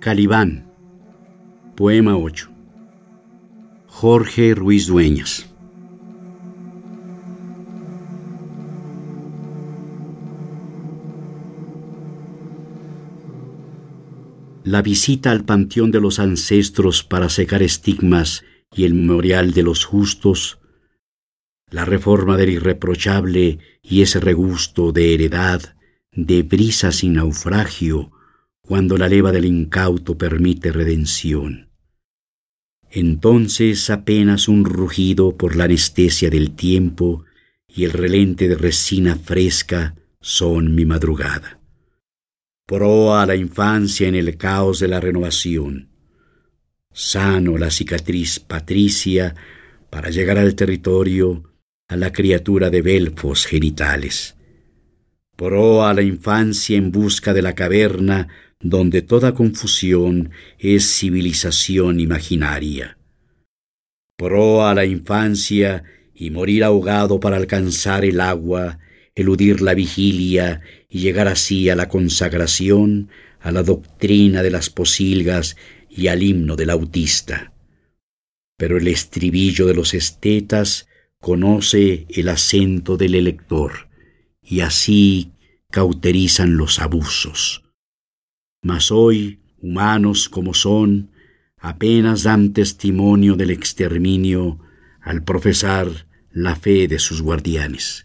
Calibán. Poema 8. Jorge Ruiz Dueñas. La visita al panteón de los ancestros para secar estigmas y el memorial de los justos, la reforma del irreprochable y ese regusto de heredad, de brisa sin naufragio, cuando la leva del incauto permite redención. Entonces apenas un rugido por la anestesia del tiempo y el relente de resina fresca son mi madrugada. Proa a la infancia en el caos de la renovación. Sano la cicatriz patricia para llegar al territorio a la criatura de belfos genitales. Proa a la infancia en busca de la caverna donde toda confusión es civilización imaginaria. Proa a la infancia y morir ahogado para alcanzar el agua, eludir la vigilia y llegar así a la consagración, a la doctrina de las posilgas y al himno del autista. Pero el estribillo de los estetas conoce el acento del elector, y así cauterizan los abusos mas hoy, humanos como son, apenas dan testimonio del exterminio al profesar la fe de sus guardianes.